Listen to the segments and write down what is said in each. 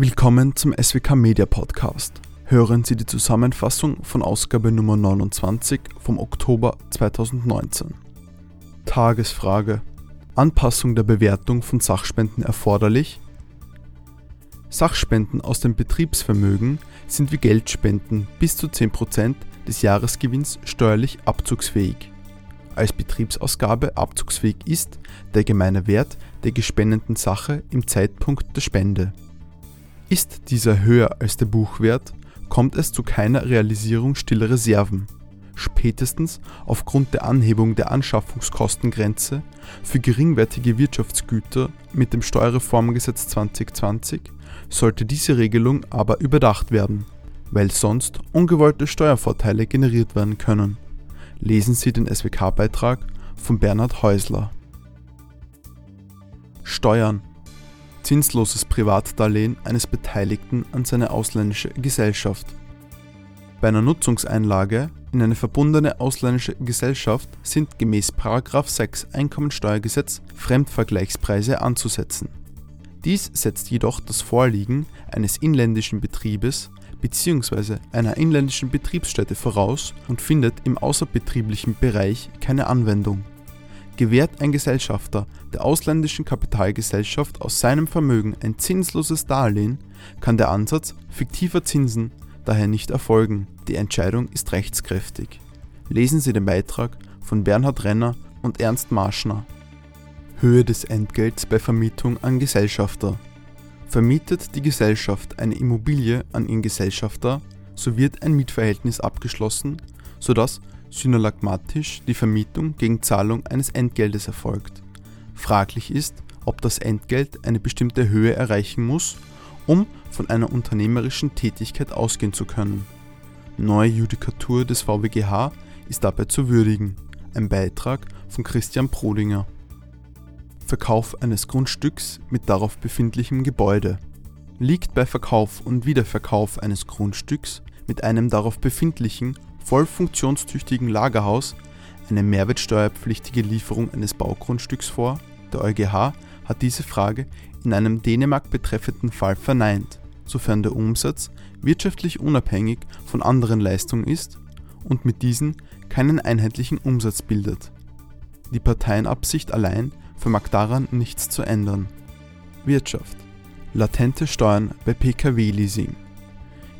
Willkommen zum SWK Media Podcast. Hören Sie die Zusammenfassung von Ausgabe Nummer 29 vom Oktober 2019. Tagesfrage. Anpassung der Bewertung von Sachspenden erforderlich? Sachspenden aus dem Betriebsvermögen sind wie Geldspenden bis zu 10% des Jahresgewinns steuerlich abzugsfähig. Als Betriebsausgabe abzugsfähig ist der gemeine Wert der gespendeten Sache im Zeitpunkt der Spende. Ist dieser höher als der Buchwert, kommt es zu keiner Realisierung stiller Reserven. Spätestens aufgrund der Anhebung der Anschaffungskostengrenze für geringwertige Wirtschaftsgüter mit dem Steuerreformgesetz 2020 sollte diese Regelung aber überdacht werden, weil sonst ungewollte Steuervorteile generiert werden können. Lesen Sie den SWK-Beitrag von Bernhard Häusler. Steuern zinsloses Privatdarlehen eines Beteiligten an seine ausländische Gesellschaft. Bei einer Nutzungseinlage in eine verbundene ausländische Gesellschaft sind gemäß 6 Einkommensteuergesetz Fremdvergleichspreise anzusetzen. Dies setzt jedoch das Vorliegen eines inländischen Betriebes bzw. einer inländischen Betriebsstätte voraus und findet im außerbetrieblichen Bereich keine Anwendung gewährt ein Gesellschafter der ausländischen Kapitalgesellschaft aus seinem Vermögen ein zinsloses Darlehen, kann der Ansatz fiktiver Zinsen daher nicht erfolgen. Die Entscheidung ist rechtskräftig. Lesen Sie den Beitrag von Bernhard Renner und Ernst Marschner. Höhe des Entgelts bei Vermietung an Gesellschafter. Vermietet die Gesellschaft eine Immobilie an ihren Gesellschafter, so wird ein Mietverhältnis abgeschlossen, sodass synalagmatisch die Vermietung gegen Zahlung eines Entgeltes erfolgt. Fraglich ist, ob das Entgelt eine bestimmte Höhe erreichen muss, um von einer unternehmerischen Tätigkeit ausgehen zu können. Neue Judikatur des VWGH ist dabei zu würdigen. Ein Beitrag von Christian Prodinger. Verkauf eines Grundstücks mit darauf befindlichem Gebäude. Liegt bei Verkauf und Wiederverkauf eines Grundstücks mit einem darauf befindlichen voll funktionstüchtigen Lagerhaus eine mehrwertsteuerpflichtige Lieferung eines Baugrundstücks vor? Der EuGH hat diese Frage in einem Dänemark betreffenden Fall verneint, sofern der Umsatz wirtschaftlich unabhängig von anderen Leistungen ist und mit diesen keinen einheitlichen Umsatz bildet. Die Parteienabsicht allein vermag daran nichts zu ändern. Wirtschaft. Latente Steuern bei Pkw-Leasing.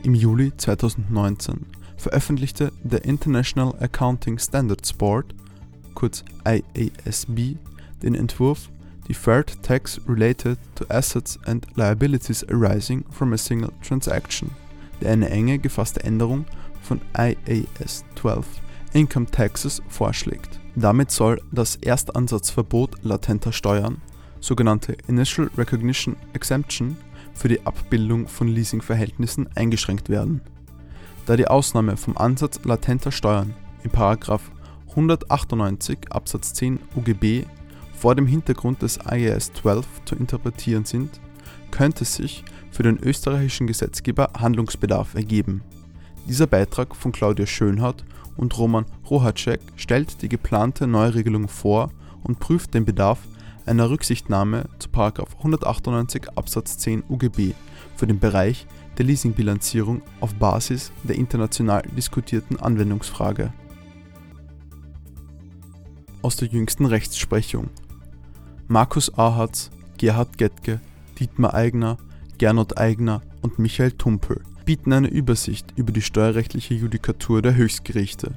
Im Juli 2019 veröffentlichte der International Accounting Standards Board kurz IASB den Entwurf Deferred Tax Related to Assets and Liabilities Arising from a Single Transaction, der eine enge gefasste Änderung von IAS 12 Income Taxes vorschlägt. Damit soll das Erstansatzverbot latenter Steuern, sogenannte Initial Recognition Exemption, für die Abbildung von Leasingverhältnissen eingeschränkt werden da die Ausnahme vom Ansatz latenter Steuern in § 198 Absatz 10 UGB vor dem Hintergrund des IAS 12 zu interpretieren sind, könnte sich für den österreichischen Gesetzgeber Handlungsbedarf ergeben. Dieser Beitrag von Claudia Schönhardt und Roman Rohacek stellt die geplante Neuregelung vor und prüft den Bedarf einer Rücksichtnahme zu 198 Absatz 10 UGB für den Bereich der Leasingbilanzierung auf Basis der international diskutierten Anwendungsfrage. Aus der jüngsten Rechtsprechung Markus Ahatz, Gerhard Gettke, Dietmar Eigner, Gernot Eigner und Michael Tumpel bieten eine Übersicht über die steuerrechtliche Judikatur der Höchstgerichte,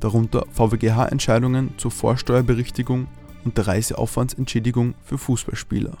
darunter VWGH-Entscheidungen zur Vorsteuerberichtigung und der Reiseaufwandsentschädigung für Fußballspieler